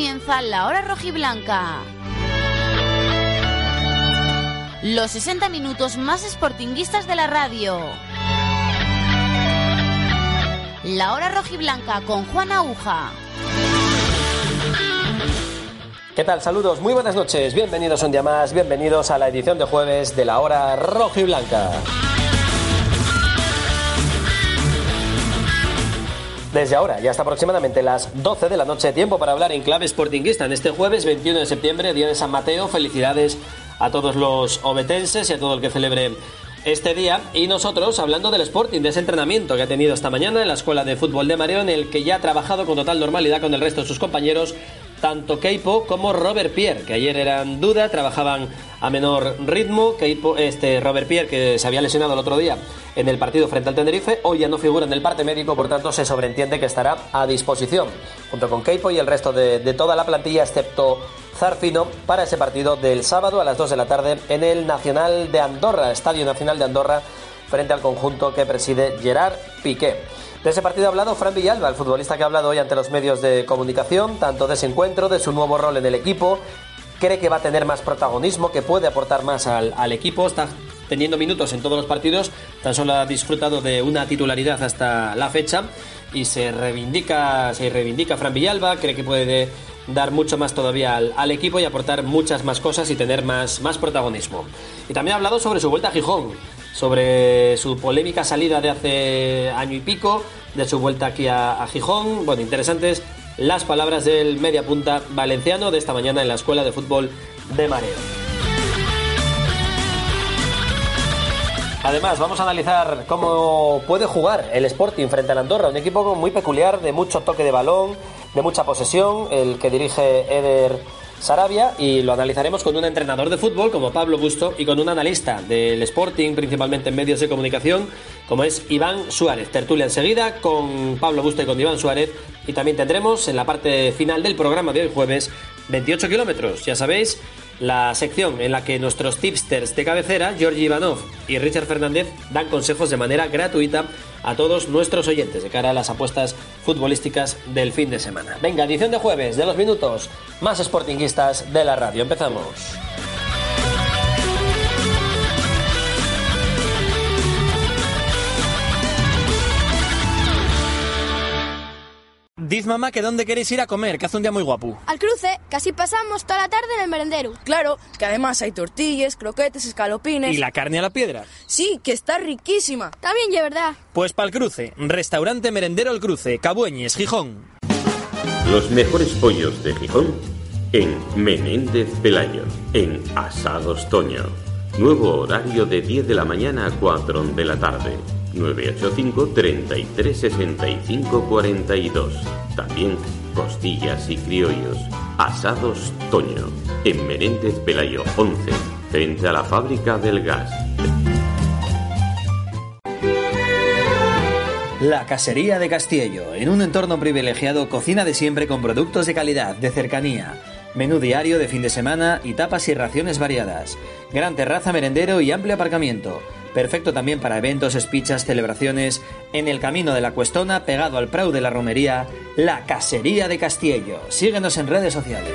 comienza la hora rojiblanca. Los 60 minutos más sportinguistas de la radio. La hora rojiblanca con Juan Aguja. ¿Qué tal? Saludos, muy buenas noches. Bienvenidos un día más, bienvenidos a la edición de jueves de la hora rojiblanca. Desde ahora, ya hasta aproximadamente las 12 de la noche, tiempo para hablar en clave sportinguista en este jueves 21 de septiembre, día de San Mateo. Felicidades a todos los obetenses y a todo el que celebre este día. Y nosotros hablando del Sporting, de ese entrenamiento que ha tenido esta mañana en la Escuela de Fútbol de Mareo, en el que ya ha trabajado con total normalidad con el resto de sus compañeros tanto Keipo como Robert Pierre, que ayer eran duda, trabajaban a menor ritmo. Keipo, este Robert Pierre, que se había lesionado el otro día en el partido frente al Tenerife, hoy ya no figura en el parte médico, por tanto se sobreentiende que estará a disposición, junto con Keipo y el resto de, toda la plantilla, excepto Zarfino, para ese partido del sábado a las 2 de la tarde en el Nacional de Andorra, Estadio Nacional de Andorra, frente al conjunto que preside Gerard Piqué. De ese partido ha hablado Fran Villalba, el futbolista que ha hablado hoy ante los medios de comunicación, tanto de ese encuentro, de su nuevo rol en el equipo. Cree que va a tener más protagonismo, que puede aportar más al, al equipo. Está teniendo minutos en todos los partidos. Tan solo ha disfrutado de una titularidad hasta la fecha. Y se reivindica, se reivindica Fran Villalba. Cree que puede dar mucho más todavía al, al, equipo y aportar muchas más cosas y tener más, más protagonismo. Y también ha hablado sobre su vuelta a Gijón, sobre su polémica salida de hace año y pico, de su vuelta aquí a, Gijón. Bueno, interesantes las palabras del mediapunta valenciano de esta mañana en la Escuela de Fútbol de Mareo. Además, vamos a analizar cómo puede jugar el Sporting frente al Andorra, un equipo muy peculiar, de mucho toque de balón, de mucha posesión, el que dirige Eder Sarabia, y lo analizaremos con un entrenador de fútbol como Pablo Busto y con un analista del Sporting, principalmente en medios de comunicación, como es Iván Suárez. Tertulia enseguida con Pablo Busto y con Iván Suárez, y también tendremos en la parte final del programa de hoy jueves 28 kilómetros, ya sabéis, la sección en la que nuestros tipsters de cabecera, Georgi Ivanov y Richard Fernández, dan consejos de manera gratuita a todos nuestros oyentes de cara a las apuestas futbolísticas del fin de semana. Venga, edición de jueves de los minutos más sportinguistas de la radio. Empezamos. Diz mamá que dónde queréis ir a comer, que hace un día muy guapo. Al cruce, casi pasamos toda la tarde en el merendero. Claro, que además hay tortillas, croquetes, escalopines. ¿Y la carne a la piedra? Sí, que está riquísima. También, de verdad. Pues pa'l cruce, restaurante merendero El Cruce, Cabueñes, Gijón. Los mejores pollos de Gijón en Menéndez Pelayo, en Asados Toño. Nuevo horario de 10 de la mañana a 4 de la tarde. 985 33 65 42. También costillas y criollos. Asados Toño. En Menéndez Pelayo 11. Frente a la fábrica del gas. La Casería de Castillo. En un entorno privilegiado, cocina de siempre con productos de calidad, de cercanía. Menú diario de fin de semana y tapas y raciones variadas. Gran terraza, merendero y amplio aparcamiento. Perfecto también para eventos, espichas, celebraciones. En el camino de la Cuestona, pegado al Prau de la Romería, La Casería de Castillo. Síguenos en redes sociales.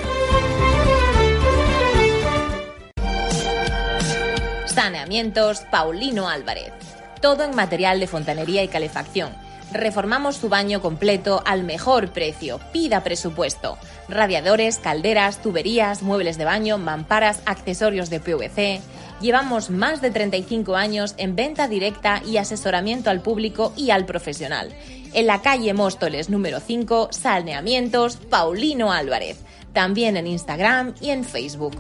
Saneamientos Paulino Álvarez. Todo en material de fontanería y calefacción. Reformamos su baño completo al mejor precio. Pida presupuesto. Radiadores, calderas, tuberías, muebles de baño, mamparas, accesorios de PVC. Llevamos más de 35 años en venta directa y asesoramiento al público y al profesional. En la calle Móstoles número 5, Saneamientos Paulino Álvarez. También en Instagram y en Facebook.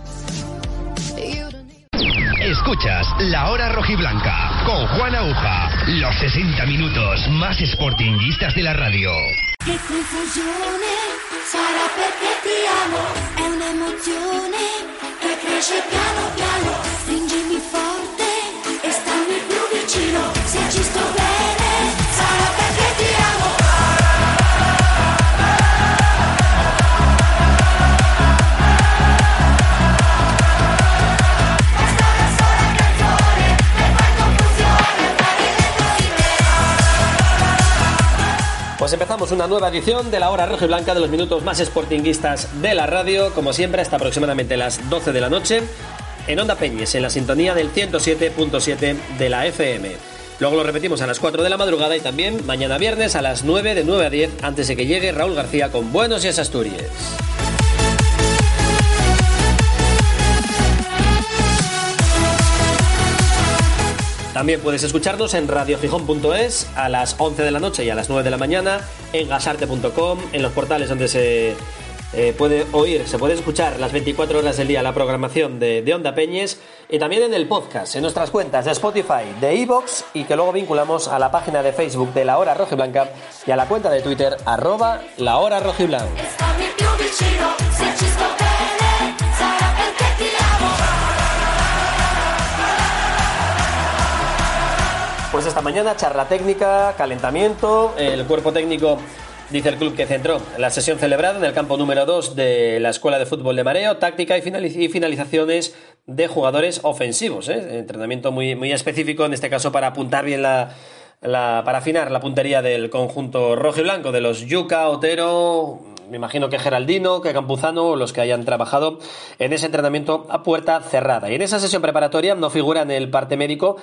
Escuchas La Hora Rojiblanca con Juan Aguja. Los 60 minutos más sportinguistas de la radio. Che confusione sarà perché ti amo, è un'emozione cresce piano piano. Stringimi forte e stammi più vicino, se ci sto bene sarà perché Pues empezamos una nueva edición de la hora roja y blanca de los minutos más sportinguistas de la radio, como siempre hasta aproximadamente las 12 de la noche, en Onda Peñes, en la sintonía del 107.7 de la FM. Luego lo repetimos a las 4 de la madrugada y también mañana viernes a las 9 de 9 a 10 antes de que llegue Raúl García con Buenos Días Asturias. También puedes escucharnos en radiofijón.es a las 11 de la noche y a las 9 de la mañana, en gasarte.com, en los portales donde se eh, puede oír, se puede escuchar las 24 horas del día la programación de, de, Onda Peñes y también en el podcast, en nuestras cuentas de Spotify, de Evox y que luego vinculamos a la página de Facebook de La Hora Rojiblanca y a la cuenta de Twitter arroba La Hora Rojiblanca. Pues esta mañana charla técnica, calentamiento, el cuerpo técnico dice el club que centró la sesión celebrada en el campo número 2 de la Escuela de Fútbol de Mareo, táctica y, finalizaciones de jugadores ofensivos. ¿eh? Entrenamiento muy, muy específico, en este caso para apuntar bien la, para afinar la puntería del conjunto rojo y blanco, de los Yuca, Otero, me imagino que Geraldino, que Campuzano, los que hayan trabajado en ese entrenamiento a puerta cerrada. Y en esa sesión preparatoria no figura en el parte médico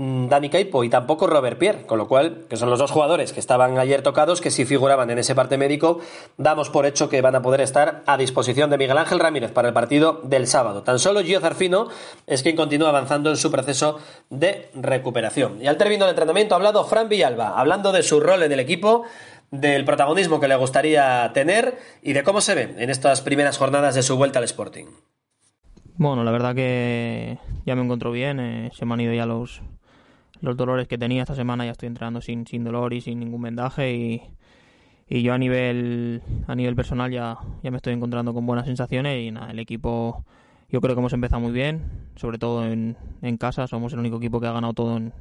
Dani Caipo y tampoco Robert Pierre, con lo cual, que son los dos jugadores que estaban ayer tocados, que si figuraban en ese parte médico, damos por hecho que van a poder estar a disposición de Miguel Ángel Ramírez para el partido del sábado. Tan solo Gio Zarfino es quien continúa avanzando en su proceso de recuperación. Y al término del entrenamiento ha hablado Fran Villalba, hablando de su rol en el equipo, del protagonismo que le gustaría tener y de cómo se ve en estas primeras jornadas de su vuelta al Sporting. Bueno, la verdad que ya me encuentro bien, eh, se me han ido ya los, los dolores que tenía esta semana, ya estoy entrenando sin, sin dolor y sin ningún vendaje y, y yo a nivel a nivel personal ya, ya me estoy encontrando con buenas sensaciones y nada, el equipo yo creo que hemos empezado muy bien, sobre todo en, en casa, somos el único equipo que ha ganado todo en,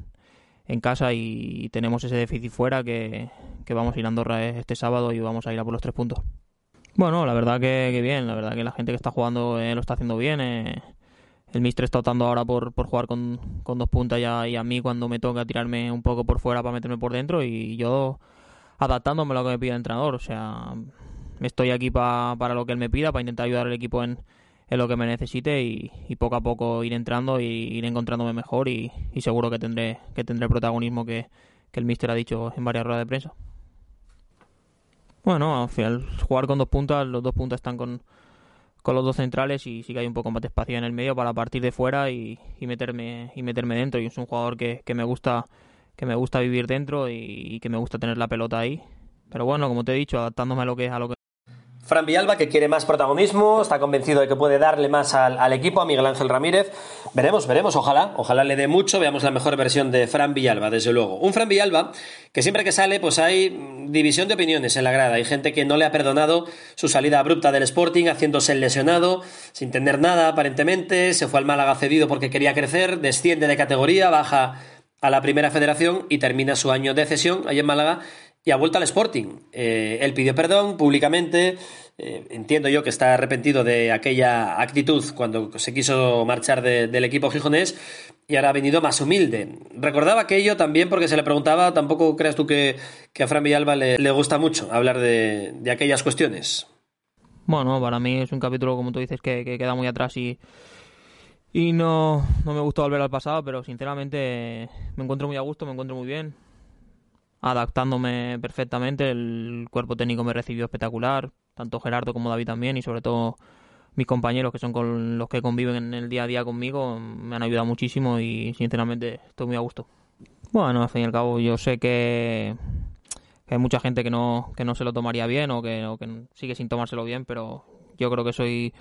en casa y tenemos ese déficit fuera que, vamos a ir a Andorra este sábado y vamos a ir a por los tres puntos. Bueno, la verdad que, bien, la verdad que la gente que está jugando eh, lo está haciendo bien. Eh. El Mister está optando ahora por, por jugar con, con, dos puntas ya, y a mí cuando me toca tirarme un poco por fuera para meterme por dentro y yo adaptándome a lo que me pide el entrenador. O sea, estoy aquí para lo que él me pida, para intentar ayudar al equipo en, es lo que me necesite y, poco a poco ir entrando y ir encontrándome mejor y, seguro que tendré que tendré el protagonismo que, el míster ha dicho en varias ruedas de prensa. Bueno, al final jugar con dos puntas, los dos puntas están con, los dos centrales y sí que hay un poco más de espacio en el medio para partir de fuera y, meterme y meterme dentro. Y es un jugador que, me gusta que me gusta vivir dentro y, que me gusta tener la pelota ahí. Pero bueno como te he dicho adaptándome a lo que a lo que Fran Villalba, que quiere más protagonismo, está convencido de que puede darle más al, equipo, a Miguel Ángel Ramírez. Veremos, veremos, ojalá, ojalá le dé mucho, veamos la mejor versión de Fran Villalba, desde luego. Un Fran Villalba que siempre que sale, pues hay división de opiniones en la grada. Hay gente que no le ha perdonado su salida abrupta del Sporting, haciéndose lesionado, sin tener nada aparentemente, se fue al Málaga cedido porque quería crecer, desciende de categoría, baja a la primera federación y termina su año de cesión allí en Málaga y ha vuelto al Sporting. Eh, él pidió perdón públicamente. Eh, entiendo yo que está arrepentido de aquella actitud cuando se quiso marchar del equipo gijonés y ahora ha venido más humilde. Recordaba aquello también porque se le preguntaba, tampoco creas tú que, a Fran Villalba le, gusta mucho hablar de, aquellas cuestiones. Bueno, para mí es un capítulo, como tú dices, que, queda muy atrás y, y no, no me gusta volver al pasado, pero sinceramente me encuentro muy a gusto, me encuentro muy bien adaptándome perfectamente. El cuerpo técnico me recibió espectacular, tanto Gerardo como David también, y sobre todo mis compañeros que son con los que conviven en el día a día conmigo me han ayudado muchísimo y sinceramente estoy muy a gusto. Bueno, al fin y al cabo yo sé que, hay mucha gente que no, que no se lo tomaría bien o que, sigue sin tomárselo bien, pero yo creo que soy,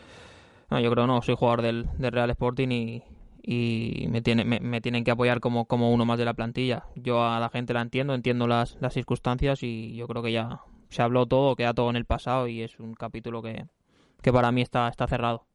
no, yo creo no, soy jugador del, del Real Sporting y, y me, tiene, me, tienen que apoyar como, como uno más de la plantilla. Yo a la gente la entiendo, entiendo las, las circunstancias y yo creo que ya se habló todo, queda todo en el pasado y es un capítulo que, que para mí está, está cerrado.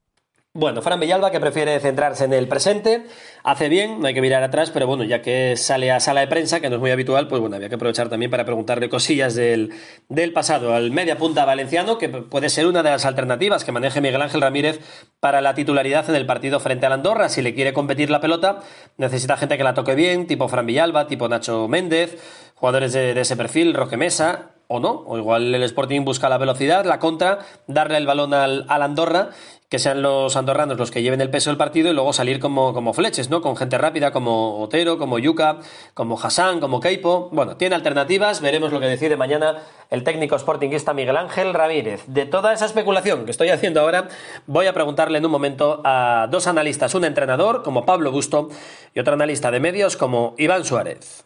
Bueno, Fran Villalba, que prefiere centrarse en el presente, hace bien, no hay que mirar atrás, pero bueno, ya que sale a sala de prensa, que no es muy habitual, pues bueno, había que aprovechar también para preguntarle cosillas del, del pasado al media punta valenciano, que puede ser una de las alternativas que maneje Miguel Ángel Ramírez para la titularidad en el partido frente al Andorra. Si le quiere competir la pelota, necesita gente que la toque bien, tipo Fran Villalba, tipo Nacho Méndez, jugadores de, ese perfil, Roque Mesa, o no, o igual el Sporting busca la velocidad, la contra, darle el balón al, al Andorra que sean los andorranos los que lleven el peso del partido y luego salir como, como fleches, ¿no? Con gente rápida como Otero, como Yuka, como Hassan, como Keipo. Bueno, tiene alternativas, veremos lo que decide mañana el técnico sportinguista Miguel Ángel Ramírez. De toda esa especulación que estoy haciendo ahora, voy a preguntarle en un momento a dos analistas, un entrenador como Pablo Busto y otro analista de medios como Iván Suárez.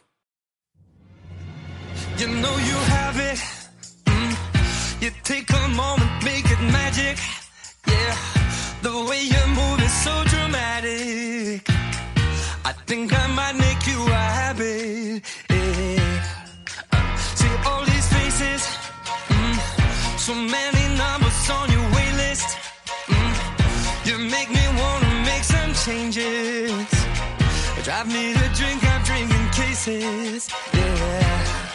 The way you move is so dramatic. I think I might make you a habit. Yeah. Uh, see all these faces, mm, so many numbers on your wait list. Mm, you make me wanna make some changes. Drive me to drink, I'm drinking cases. Yeah.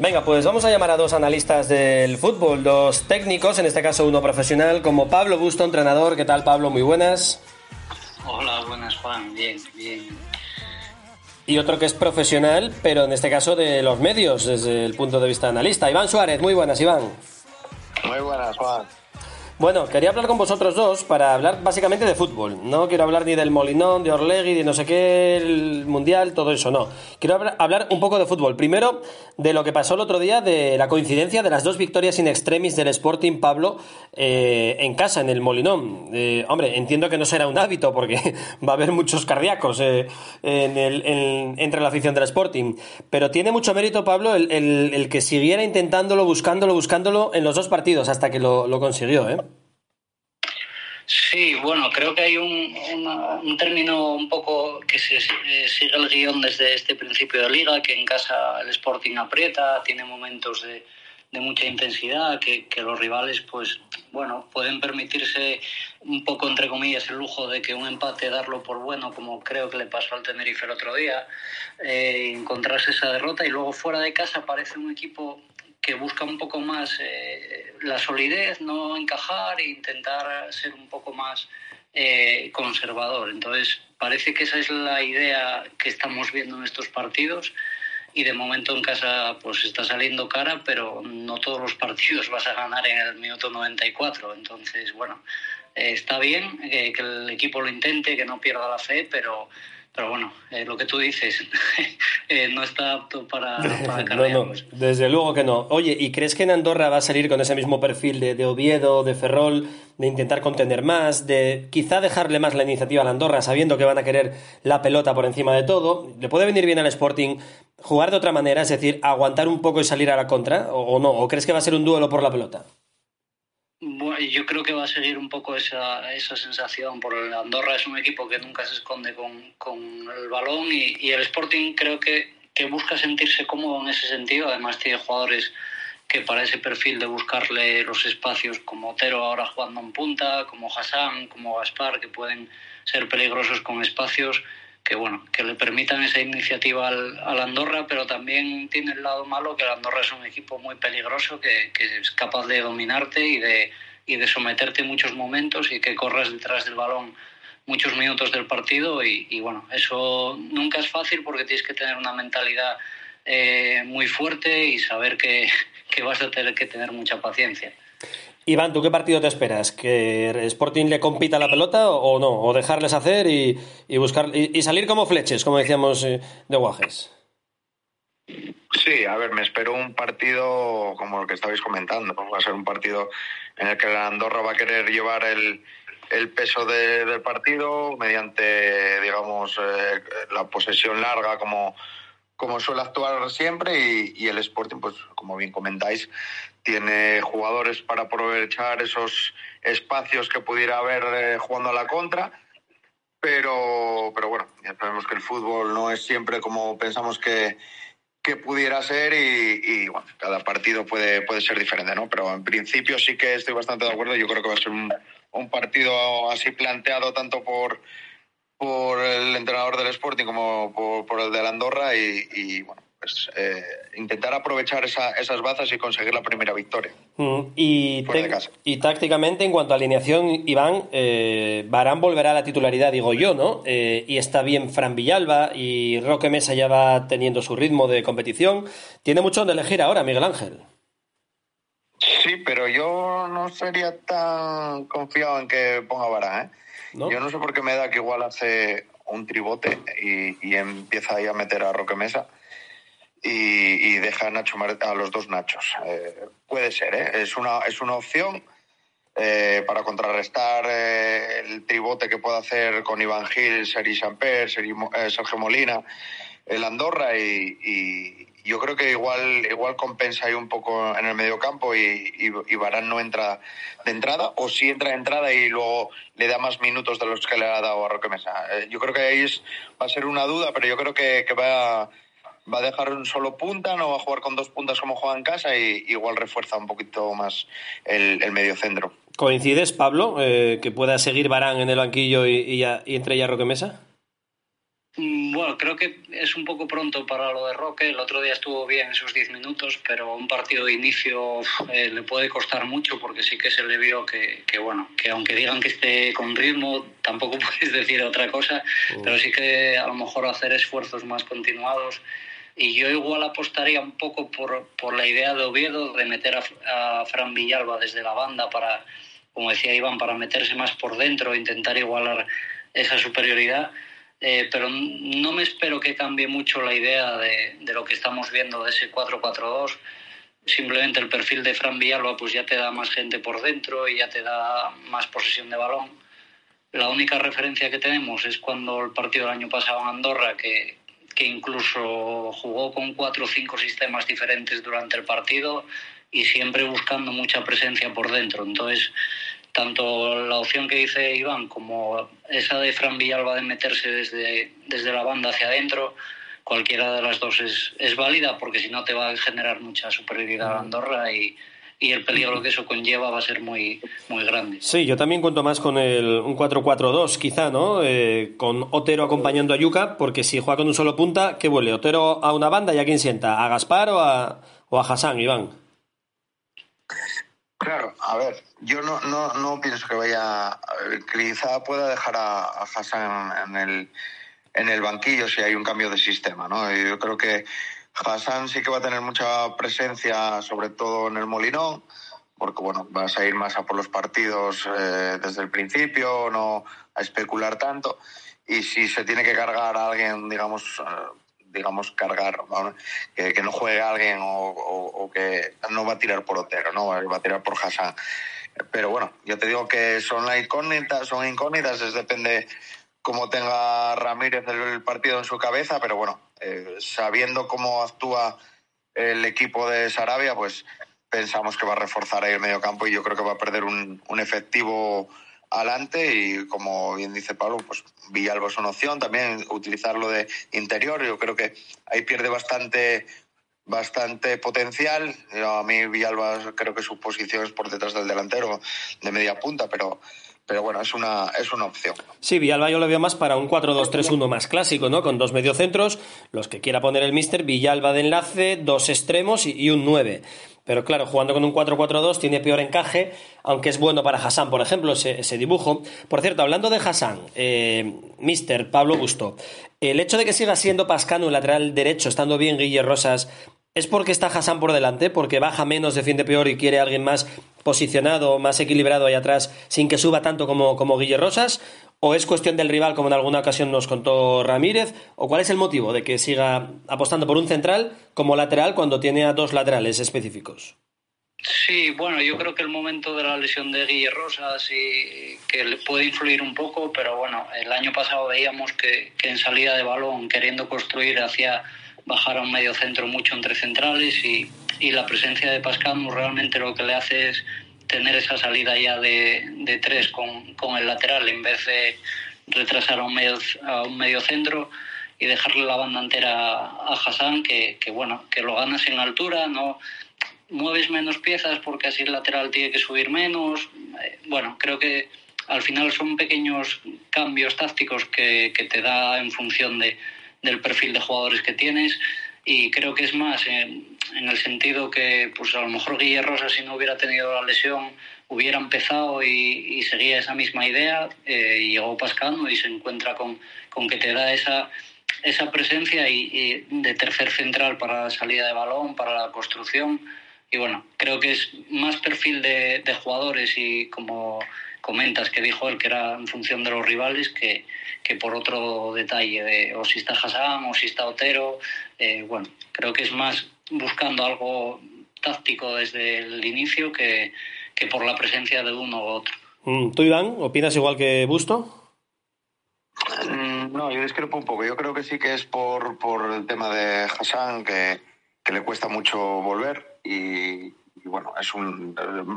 Venga, pues vamos a llamar a dos analistas del fútbol, dos técnicos, en este caso uno profesional, como Pablo Busto, entrenador. ¿Qué tal, Pablo? Muy buenas. Hola, buenas, Juan. Bien, bien. Y otro que es profesional, pero en este caso de los medios, desde el punto de vista analista. Iván Suárez, muy buenas, Iván. Muy buenas, Juan. Bueno, quería hablar con vosotros dos para hablar básicamente de fútbol. No quiero hablar ni del Molinón, de Orlegui, de no sé qué, el Mundial, todo eso, no. Quiero hablar un poco de fútbol. Primero, de lo que pasó el otro día, de la coincidencia de las dos victorias in extremis del Sporting Pablo eh, en casa, en el Molinón. Eh, hombre, entiendo que no será un hábito porque va a haber muchos cardíacos eh, entre la afición del Sporting. Pero tiene mucho mérito, Pablo, el, que siguiera intentándolo, buscándolo, buscándolo en los dos partidos hasta que lo, lo consiguió, ¿eh? Sí, bueno, creo que hay un, término un poco que se, sigue el guion desde este principio de liga, que en casa el Sporting aprieta, tiene momentos de, mucha intensidad, que, los rivales, pues, bueno, pueden permitirse un poco, entre comillas, el lujo de que un empate darlo por bueno, como creo que le pasó al Tenerife el otro día, eh, encontrarse esa derrota y luego fuera de casa parece un equipo que busca un poco más eh, la solidez, no encajar e intentar ser un poco más eh, conservador. Entonces, parece que esa es la idea que estamos viendo en estos partidos y de momento en casa pues está saliendo cara, pero no todos los partidos vas a ganar en el minuto 94. Entonces, bueno, eh, está bien que el equipo lo intente, que no pierda la fe, pero pero bueno, eh, lo que tú dices eh, no está apto para, para no, no, desde luego que no. Oye, ¿y crees que en Andorra va a salir con ese mismo perfil de, de, Oviedo, de Ferrol, de intentar contener más, de quizá dejarle más la iniciativa a Andorra, sabiendo que van a querer la pelota por encima de todo? ¿Le puede venir bien al Sporting jugar de otra manera, es decir, aguantar un poco y salir a la contra, o, o no? ¿O crees que va a ser un duelo por la pelota? Yo creo que va a seguir un poco esa, esa sensación, porque Andorra es un equipo que nunca se esconde con, con el balón y, el Sporting creo que, que, busca sentirse cómodo en ese sentido. Además tiene jugadores que para ese perfil de buscarle los espacios, como Otero ahora jugando en punta, como Hassan, como Gaspar, que pueden ser peligrosos con espacios que bueno, que le permitan esa iniciativa al, Andorra, pero también tiene el lado malo que el Andorra es un equipo muy peligroso que, es capaz de dominarte y de, y de someterte en muchos momentos y que corras detrás del balón muchos minutos del partido y, y bueno, eso nunca es fácil porque tienes que tener una mentalidad eh, muy fuerte y saber que, que vas a tener que tener mucha paciencia. Iván, ¿tú qué partido te esperas? ¿Que Sporting le compita la pelota o no? ¿O dejarles hacer y, buscar y, salir como fleches, como decíamos eh, de Guajes? Sí, a ver, me espero un partido como el que estabais comentando. Va a ser un partido en el que la Andorra va a querer llevar el, peso del partido mediante, digamos, eh, la posesión larga como, como suele actuar siempre y, y, el Sporting, pues como bien comentáis, tiene jugadores para aprovechar esos espacios que pudiera haber eh, jugando a la contra. Pero, pero bueno, ya sabemos que el fútbol no es siempre como pensamos que, que pudiera ser y, bueno, cada partido puede, puede ser diferente, ¿no? Pero en principio sí que estoy bastante de acuerdo. Yo creo que va a ser un, partido así planteado tanto por, por el entrenador del Sporting como por, el de la Andorra y, bueno, pues eh, intentar aprovechar esas bazas y conseguir la primera victoria. Mm, y, y tácticamente, en cuanto a alineación, Iván, eh, Barán volverá a la titularidad, digo yo, ¿no? Eh, y está bien Fran Villalba y Roque Mesa ya va teniendo su ritmo de competición. Tiene mucho donde elegir ahora, Miguel Ángel. Sí, pero yo no sería tan confiado en que ponga Barán, ¿eh? Yo no sé por qué me da que igual hace un tribote y, empieza ahí a meter a Roque Mesa y, deja a, Nacho a los dos Nachos. Eh, puede ser, ¿eh? es, una, es una opción eh, para contrarrestar eh, el tribote que puede hacer con Iván Gil, Seri Samper, Sergio Molina, el Andorra y, yo creo que igual igual compensa ahí un poco en el medio campo y, y, Barán no entra de entrada o si entra de entrada y luego le da más minutos de los que le ha dado a Roque Mesa. yo creo que ahí va a ser una duda, pero yo creo que, que va a va a dejar un solo punta, no va a jugar con dos puntas como juega en casa y igual refuerza un poquito más el, el medio centro. ¿Coincides, Pablo, eh, que pueda seguir Barán en el banquillo y, entre ya Roque Mesa? Mm, bueno, creo que es un poco pronto para lo de Roque. El otro día estuvo bien esos 10 minutos, pero un partido de inicio eh, le puede costar mucho porque sí que se le vio que, que, bueno, que aunque digan que esté con ritmo, tampoco puedes decir otra cosa, mm. pero sí que a lo mejor hacer esfuerzos más continuados y yo igual apostaría un poco por, por la idea de Oviedo de meter a, Fran Villalba desde la banda para, como decía Iván, para meterse más por dentro, intentar igualar esa superioridad. Eh, pero no me espero que cambie mucho la idea de, de lo que estamos viendo de ese 4-4-2. Simplemente el perfil de Fran Villalba pues ya te da más gente por dentro y ya te da más posesión de balón. La única referencia que tenemos es cuando el partido del año pasado en Andorra, que, que incluso jugó con cuatro o cinco sistemas diferentes durante el partido y siempre buscando mucha presencia por dentro. Entonces, tanto la opción que dice Iván como esa de Fran Villalba de meterse desde, desde la banda hacia adentro, cualquiera de las dos es, es válida porque si no te va a generar mucha superioridad a Andorra y, y el peligro que eso conlleva va a ser muy, muy grande. Sí, yo también cuento más con el, un 4-4-2, quizá, ¿no? Eh, con Otero acompañando a Yuca, porque si juega con un solo punta, ¿qué vuelve? ¿Otero a una banda y a quién sienta? ¿A Gaspar o a, o a Hassan, Iván? Claro, a ver, yo no, no, no pienso que vaya. Quizá pueda dejar a, a Hassan en el, en el banquillo si hay un cambio de sistema, ¿no? Yo creo que Hassan sí que va a tener mucha presencia, sobre todo en el Molinón, porque bueno, vas a ir más a por los partidos eh, desde el principio, no a especular tanto. Y si se tiene que cargar a alguien, digamos, eh, digamos cargar, que, no juegue a alguien o, que no va a tirar por Otero, no va a tirar por Hassan. Pero bueno, yo te digo que son incógnitas, son incógnitas, es depende cómo tenga Ramírez el partido en su cabeza, pero bueno, eh, sabiendo cómo actúa el equipo de Sarabia, pues pensamos que va a reforzar ahí el medio campo y yo creo que va a perder un, efectivo adelante y como bien dice Pablo, pues Villalba es una opción, también utilizarlo de interior, yo creo que ahí pierde bastante bastante potencial. a mí Villalba creo que su posición es por detrás del delantero de media punta, pero pero bueno, es una, es una opción. Sí, Villalba yo lo veo más para un 4-2-3-1 más clásico, ¿no? Con dos mediocentros, los que quiera poner el Mister, Villalba de enlace, dos extremos y, un 9. Pero claro, jugando con un 4-4-2 tiene peor encaje, aunque es bueno para Hassan, por ejemplo, ese, dibujo. Por cierto, hablando de Hassan, eh, Mister Pablo Busto, el hecho de que siga siendo Pascano el lateral derecho, estando bien Guille Rosas, ¿Es porque está Hassan por delante? ¿Porque baja menos, defiende peor y quiere a alguien más posicionado, más equilibrado ahí atrás, sin que suba tanto como, como Guille Rosas? ¿O es cuestión del rival, como en alguna ocasión nos contó Ramírez? ¿O cuál es el motivo de que siga apostando por un central como lateral cuando tiene a dos laterales específicos? Sí, bueno, yo creo que el momento de la lesión de Guille Rosas y que le puede influir un poco, pero bueno, el año pasado veíamos que, que en salida de balón, queriendo construir hacia bajar a un medio centro mucho entre centrales y, y la presencia de Pascal realmente lo que le hace es tener esa salida ya de, de tres con, con, el lateral en vez de retrasar a un medio, a un medio centro y dejarle la banda entera a Hassan que, que, bueno que lo ganas en altura no mueves menos piezas porque así el lateral tiene que subir menos. Eh, bueno creo que al final son pequeños cambios tácticos que, que te da en función de, del perfil de jugadores que tienes y creo que es más en, el sentido que pues a lo mejor Guille Rosa si no hubiera tenido la lesión hubiera empezado y, seguía esa misma idea eh, y llegó Pascano y se encuentra con, con que te da esa esa presencia y, de tercer central para la salida de balón, para la construcción. Y bueno, creo que es más perfil de, jugadores y como comentas que dijo él que era en función de los rivales que, que por otro detalle de o si está Hassan o si está Otero. Eh, bueno, creo que es más buscando algo táctico desde el inicio que, que por la presencia de uno u otro. Mm, ¿Tú, Iván, opinas igual que Busto? Mm, no, yo discrepo un poco. Yo creo que sí que es por, por el tema de Hassan, que, que le cuesta mucho volver y, bueno, es un,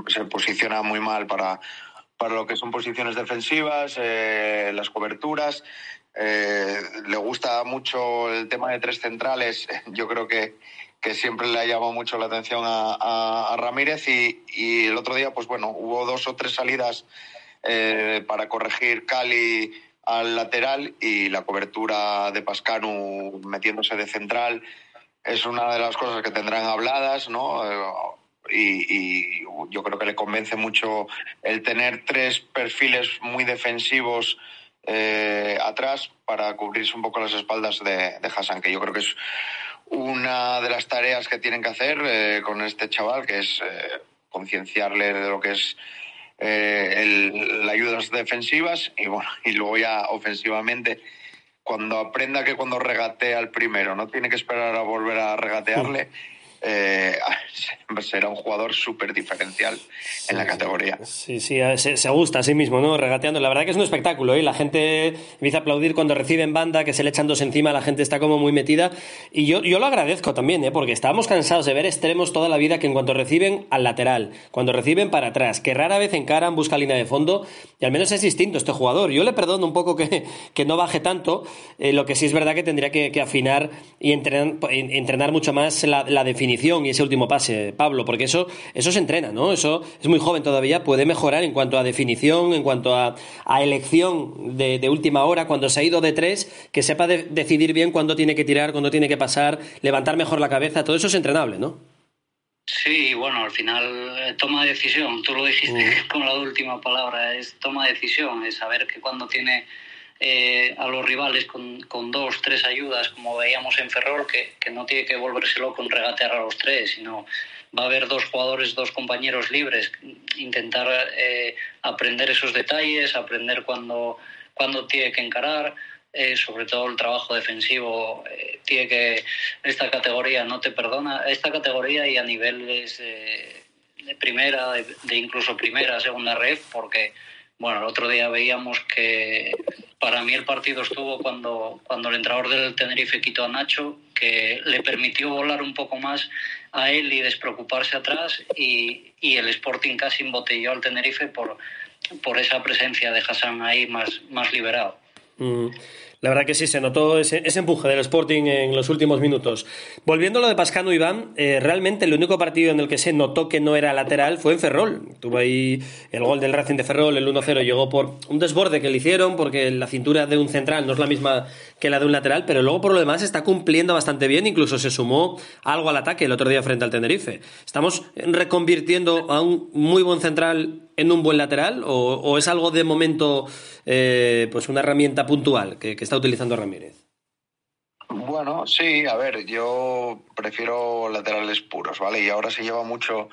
se posiciona muy mal para, para lo que son posiciones defensivas, eh, las coberturas. Eh, le gusta mucho el tema de tres centrales. Yo creo que, que siempre le ha llamado mucho la atención a, a, Ramírez y, y, el otro día, pues bueno, hubo dos o tres salidas eh, para corregir Cali al lateral y la cobertura de Pascanu metiéndose de central es una de las cosas que tendrán habladas, ¿no? Y, yo creo que le convence mucho el tener tres perfiles muy defensivos eh, atrás para cubrirse un poco las espaldas de, Hassan, que yo creo que es una de las tareas que tienen que hacer eh, con este chaval, que es eh, concienciarle de lo que es eh, las ayudas defensivas y bueno, y luego ya ofensivamente cuando aprenda que cuando regatea al primero no tiene que esperar a volver a regatearle, eh, será un jugador súper diferencial en la categoría. Sí, sí, se, se, gusta a sí mismo, ¿no? Regateando. La verdad que es un espectáculo, ¿eh? La gente empieza a aplaudir cuando reciben banda, que se le echan dos encima, la gente está como muy metida. Y yo, yo lo agradezco también, ¿eh? Porque estábamos cansados de ver extremos toda la vida que en cuanto reciben al lateral, cuando reciben para atrás, que rara vez encaran, busca línea de fondo, y al menos es distinto este jugador. Yo le perdono un poco que, que no baje tanto, eh, lo que sí es verdad que tendría que, que afinar y entrenar, entrenar mucho más la, la definición y ese último pase, Pablo, porque eso, eso se entrena, ¿no? Eso es muy joven todavía, puede mejorar en cuanto a definición, en cuanto a, elección de, última hora, cuando se ha ido de tres, que sepa decidir bien cuándo tiene que tirar, cuándo tiene que pasar, levantar mejor la cabeza, todo eso es entrenable, ¿no? Sí, bueno, al final eh, toma de decisión, tú lo dijiste mm. con la última palabra, es toma de decisión, es saber que cuando tiene eh, a los rivales con, con, dos, tres ayudas, como veíamos en Ferrol, que, que no tiene que volvérselo con regatear a los tres, sino va a haber dos jugadores, dos compañeros libres, intentar eh, aprender esos detalles, aprender cuándo cuando tiene que encarar. Eh, sobre todo el trabajo defensivo tiene que esta categoría no te perdona esta categoría y a niveles de primera de, incluso primera segunda red porque bueno el otro día veíamos que para mí el partido estuvo cuando, cuando el entrenador del Tenerife quitó a Nacho, que le permitió volar un poco más a él y despreocuparse atrás y, y el Sporting casi embotelló al Tenerife por, por esa presencia de Hassan ahí más, más liberado. Mm. La verdad que sí, se notó ese, empuje del Sporting en los últimos minutos. Volviendo a lo de Pascano Iván, eh, realmente el único partido en el que se notó que no era lateral fue en Ferrol. Tuvo ahí el gol del Racing de Ferrol, el 1-0, llegó por un desborde que le hicieron, porque la cintura de un central no es la misma que la de un lateral, pero luego por lo demás está cumpliendo bastante bien, incluso se sumó algo al ataque el otro día frente al Tenerife. ¿Estamos reconvirtiendo a un muy buen central en un buen lateral o, es algo de momento, eh, pues una herramienta puntual que, está utilizando Ramírez? Bueno, sí, a ver, yo prefiero laterales puros, ¿vale? Y ahora se lleva mucho,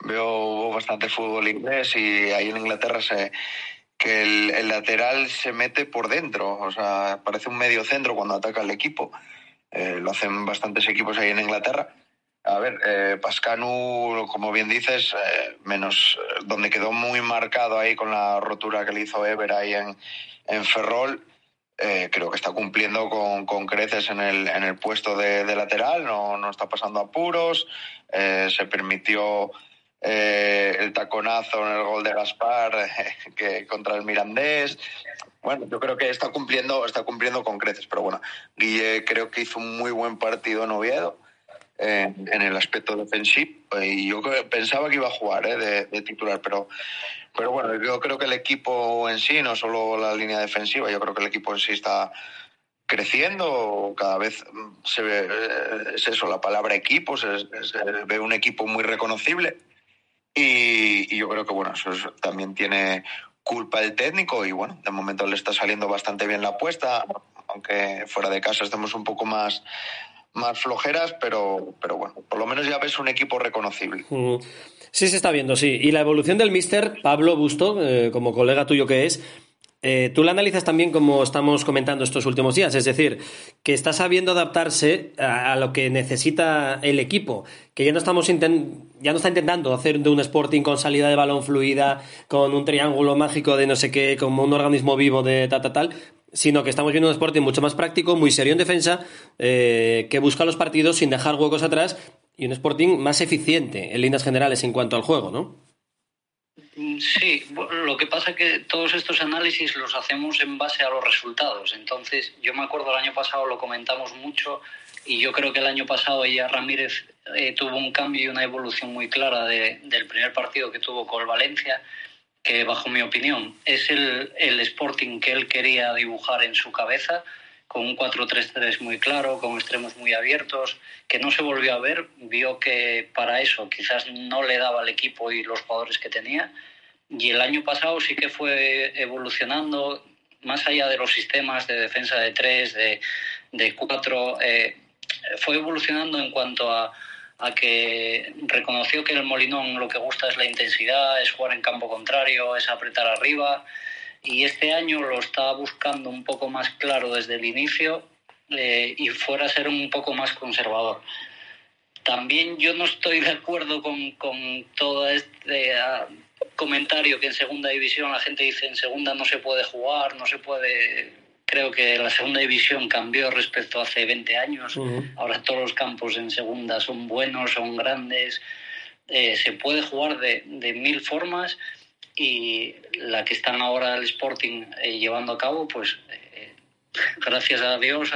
veo bastante fútbol inglés y ahí en Inglaterra se que el, lateral se mete por dentro, o sea, parece un medio centro cuando ataca el equipo. Eh, lo hacen bastantes equipos ahí en Inglaterra a ver, eh, Pascanu, como bien dices, eh, menos eh, donde quedó muy marcado ahí con la rotura que le hizo Ever ahí en, en Ferrol, eh, creo que está cumpliendo con, con creces en el, en el puesto de, de lateral, no, no, está pasando apuros, se permitió el taconazo en el gol de Gaspar que contra el Mirandés. Bueno, yo creo que está cumpliendo, está cumpliendo con creces, pero bueno, Guille creo que hizo un muy buen partido en Oviedo en el aspecto defensivo y yo pensaba que iba a jugar ¿eh? de, titular, pero, pero bueno, yo creo que el equipo en sí, no solo la línea defensiva, yo creo que el equipo en sí está, creciendo, cada vez se ve, es eso, la palabra equipo, se, ve un equipo muy reconocible y, yo creo que bueno, eso también tiene culpa el técnico y bueno, de momento le está saliendo bastante bien la apuesta, aunque fuera de casa estemos un poco más más flojeras, pero, pero bueno, por lo menos ya ves un equipo reconocible. Mm. Sí, se está viendo, sí. Y la evolución del mister Pablo Busto, eh, como colega tuyo que es, eh, tú la analizas también como estamos comentando estos últimos días, es decir, que está sabiendo adaptarse a, lo que necesita el equipo, que ya no estamos ya no está intentando hacer de un Sporting con salida de balón fluida, con un triángulo mágico de no sé qué, como un organismo vivo de tal, tal, tal, sino que estamos viendo un Sporting mucho más práctico, muy serio en defensa, eh, que busca los partidos sin dejar huecos atrás y un Sporting más eficiente en líneas generales en cuanto al juego, ¿no? Sí, lo que pasa es que todos estos análisis los hacemos en base a los resultados. Entonces, yo me acuerdo el año pasado lo comentamos mucho y yo creo que el año pasado ella Ramírez eh, tuvo un cambio y una evolución muy clara del primer partido que tuvo con Valencia que bajo mi opinión es el, el Sporting que él quería dibujar en su cabeza, con un 4-3-3 muy claro, con extremos muy abiertos, que no se volvió a ver, vio que para eso quizás no le daba el equipo y los jugadores que tenía, y el año pasado sí que fue evolucionando, más allá de los sistemas de defensa de 3, de, de 4, eh, fue evolucionando en cuanto a a que reconoció que el Molinón lo que gusta es la intensidad, es jugar en campo contrario, es apretar arriba y este año lo está buscando un poco más claro desde el inicio eh, y fuera a ser un poco más conservador. También yo no estoy de acuerdo con, con todo este ah, comentario que en segunda división la gente dice en segunda no se puede jugar, no se puede Creo que la segunda división cambió respecto a hace 20 años. Ahora todos los campos en segunda son buenos, son grandes. Eh, se puede jugar de, de, mil formas y la que están ahora el Sporting eh, llevando a cabo, pues eh, gracias a Dios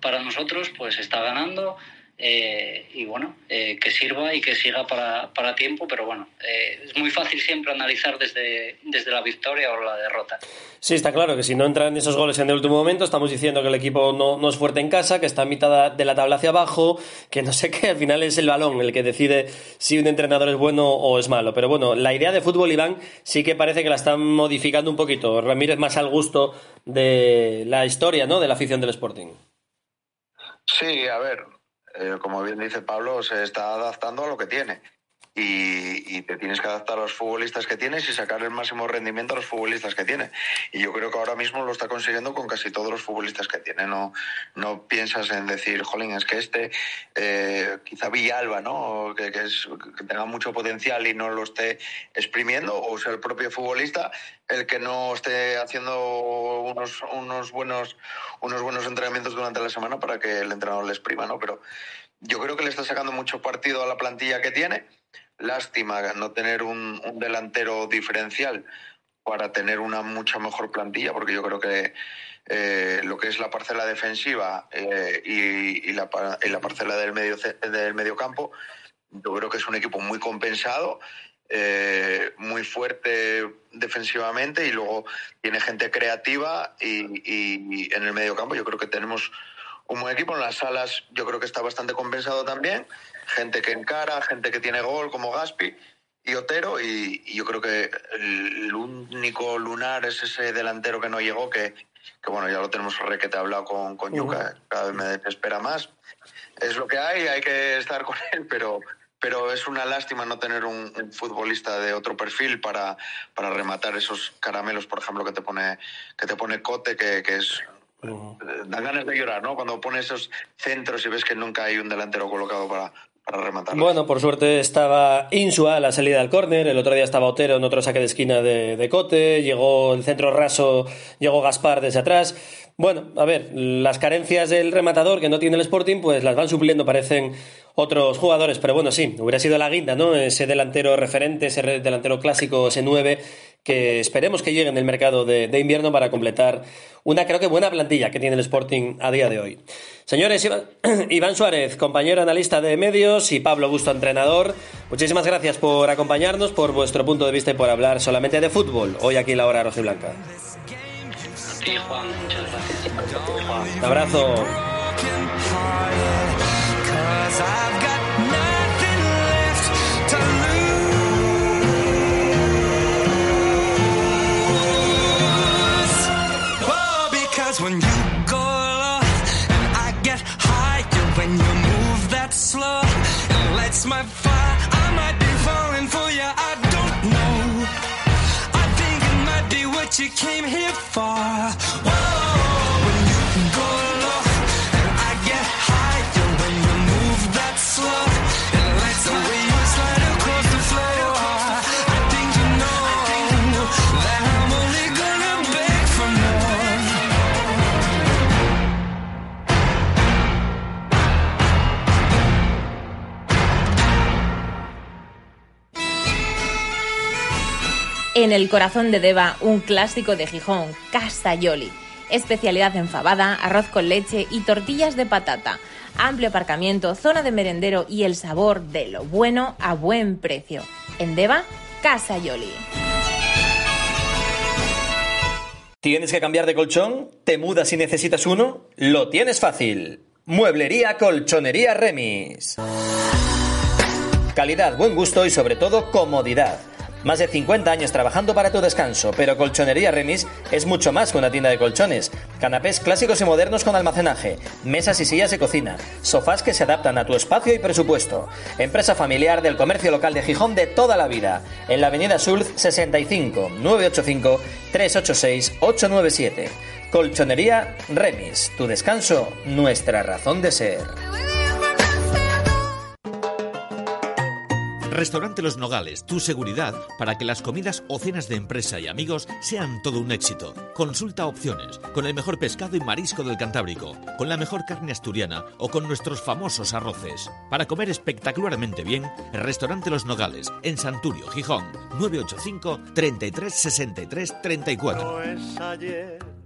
para nosotros, pues está ganando eh, y bueno, eh, que sirva y que siga para, para tiempo, pero bueno, eh, es muy fácil siempre analizar desde, desde la victoria o la derrota. Sí, está claro que si no entran esos goles en el último momento, estamos diciendo que el equipo no, no es fuerte en casa, que está a mitad de la tabla hacia abajo, que no sé qué, al final es el balón el que decide si un entrenador es bueno o es malo. Pero bueno, la idea de fútbol, Iván, sí que parece que la están modificando un poquito. Ramírez más al gusto de la historia, ¿no? De la afición del Sporting. Sí, a ver, eh, como bien dice Pablo, se está adaptando a lo que tiene. Y, te tienes que adaptar a los futbolistas que tienes y sacar el máximo rendimiento a los futbolistas que tiene. Y yo creo que ahora mismo lo está consiguiendo con casi todos los futbolistas que tiene. No, no piensas en decir, jolín, es que este, eh, quizá Villalba, ¿no? Que, que, es, que tenga mucho potencial y no lo esté exprimiendo, o sea el propio futbolista el que no esté haciendo unos, unos, buenos, unos buenos entrenamientos durante la semana para que el entrenador le exprima, ¿no? Pero yo creo que le está sacando mucho partido a la plantilla que tiene. Lástima no tener un, delantero diferencial para tener una mucha mejor plantilla, porque yo creo que eh, lo que es la parcela defensiva eh, y, la, la, parcela del medio, del medio campo, yo creo que es un equipo muy compensado, eh, muy fuerte defensivamente y luego tiene gente creativa y, y en el medio campo. Yo creo que tenemos como equipo. En las salas yo creo que está bastante compensado también. Gente que encara, gente que tiene gol como Gaspi y Otero. Y, yo creo que el único lunar es ese delantero que no llegó, que, que bueno, ya lo tenemos requete hablado con, con Yuka, cada vez me desespera más. Es lo que hay, hay que estar con él, pero, pero es una lástima no tener un, futbolista de otro perfil para, para rematar esos caramelos, por ejemplo, que te pone, que te pone Cote, que, que es Dan ganas de llorar, ¿no? Cuando pones esos centros y ves que nunca hay un delantero colocado para, para rematar. Bueno, por suerte estaba Insua a la salida del córner, el otro día estaba Otero en otro saque de esquina de, de, Cote, llegó el centro raso, llegó Gaspar desde atrás. Bueno, a ver, las carencias del rematador que no tiene el Sporting, pues las van supliendo, parecen otros jugadores, pero bueno, sí, hubiera sido la guinda, ¿no? Ese delantero referente, ese delantero clásico, ese 9, que esperemos que llegue en el mercado de, invierno para completar una, creo que buena plantilla que tiene el Sporting a día de hoy. Señores, Iván, Suárez, compañero analista de medios, y Pablo Busto, entrenador, muchísimas gracias por acompañarnos, por vuestro punto de vista y por hablar solamente de fútbol hoy aquí en la hora roja y blanca. Juan. Un abrazo. En el corazón de Deva, un clásico de Gijón, Casa Yoli. Especialidad en fabada, arroz con leche y tortillas de patata. Amplio aparcamiento, zona de merendero y el sabor de lo bueno a buen precio. En Deva, Casa Yoli. ¿Tienes que cambiar de colchón? ¿Te mudas y necesitas uno? Lo tienes fácil. Mueblería Colchonería Remis. Calidad, buen gusto y sobre todo comodidad. Más de 50 años trabajando para tu descanso, pero Colchonería Remis es mucho más que una tienda de colchones. Canapés clásicos y modernos con almacenaje, mesas y sillas de cocina, sofás que se adaptan a tu espacio y presupuesto. Empresa familiar del comercio local de Gijón de toda la vida. En la avenida Sulz 65 985 386 897. Colchonería Remis. Tu descanso, nuestra razón de ser. Restaurante Los Nogales, tu seguridad para que las comidas o cenas de empresa y amigos sean todo un éxito. Consulta opciones, con el mejor pescado y marisco del Cantábrico, con la mejor carne asturiana o con nuestros famosos arroces. Para comer espectacularmente bien, Restaurante Los Nogales, en Santurio, Gijón, 985 33 63 34.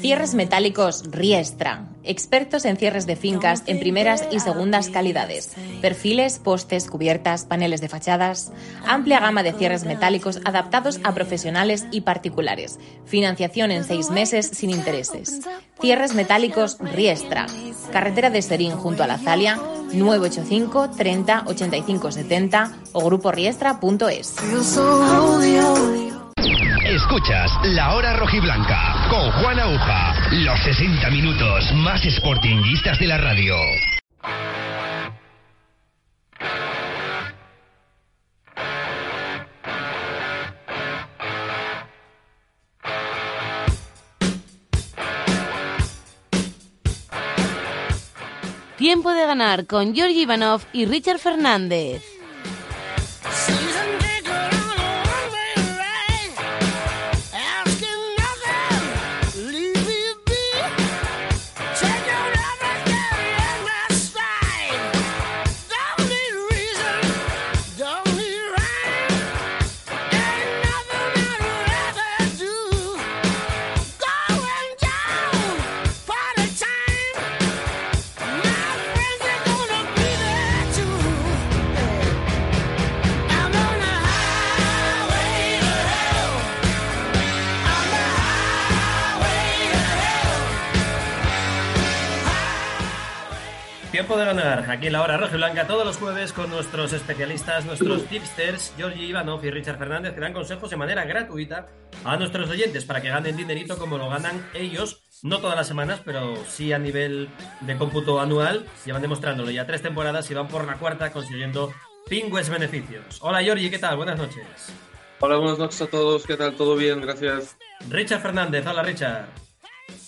Cierres metálicos Riestra. Expertos en cierres de fincas en primeras y segundas calidades. Perfiles, postes, cubiertas, paneles de fachadas. Amplia gama de cierres metálicos adaptados a profesionales y particulares. Financiación en seis meses sin intereses. Cierres metálicos Riestra. Carretera de Serín junto a la Zalia. 985 30 85 70 o gruporiestra.es. Escuchas La Hora Rojiblanca con Juan Aguja. Los 60 minutos más sportinguistas de la radio. Tiempo de ganar con Georgi Ivanov y Richard Fernández. Aquí en la hora roja y blanca todos los jueves con nuestros especialistas, nuestros tipsters, Georgi Ivanov y Richard Fernández, que dan consejos de manera gratuita a nuestros oyentes para que ganen dinerito como lo ganan ellos, no todas las semanas, pero sí a nivel de cómputo anual. Llevan demostrándolo ya tres temporadas y van por la cuarta consiguiendo pingües beneficios. Hola Georgi, ¿qué tal? Buenas noches. Hola, buenas noches a todos. ¿Qué tal? ¿Todo bien? Gracias. Richard Fernández, hola Richard.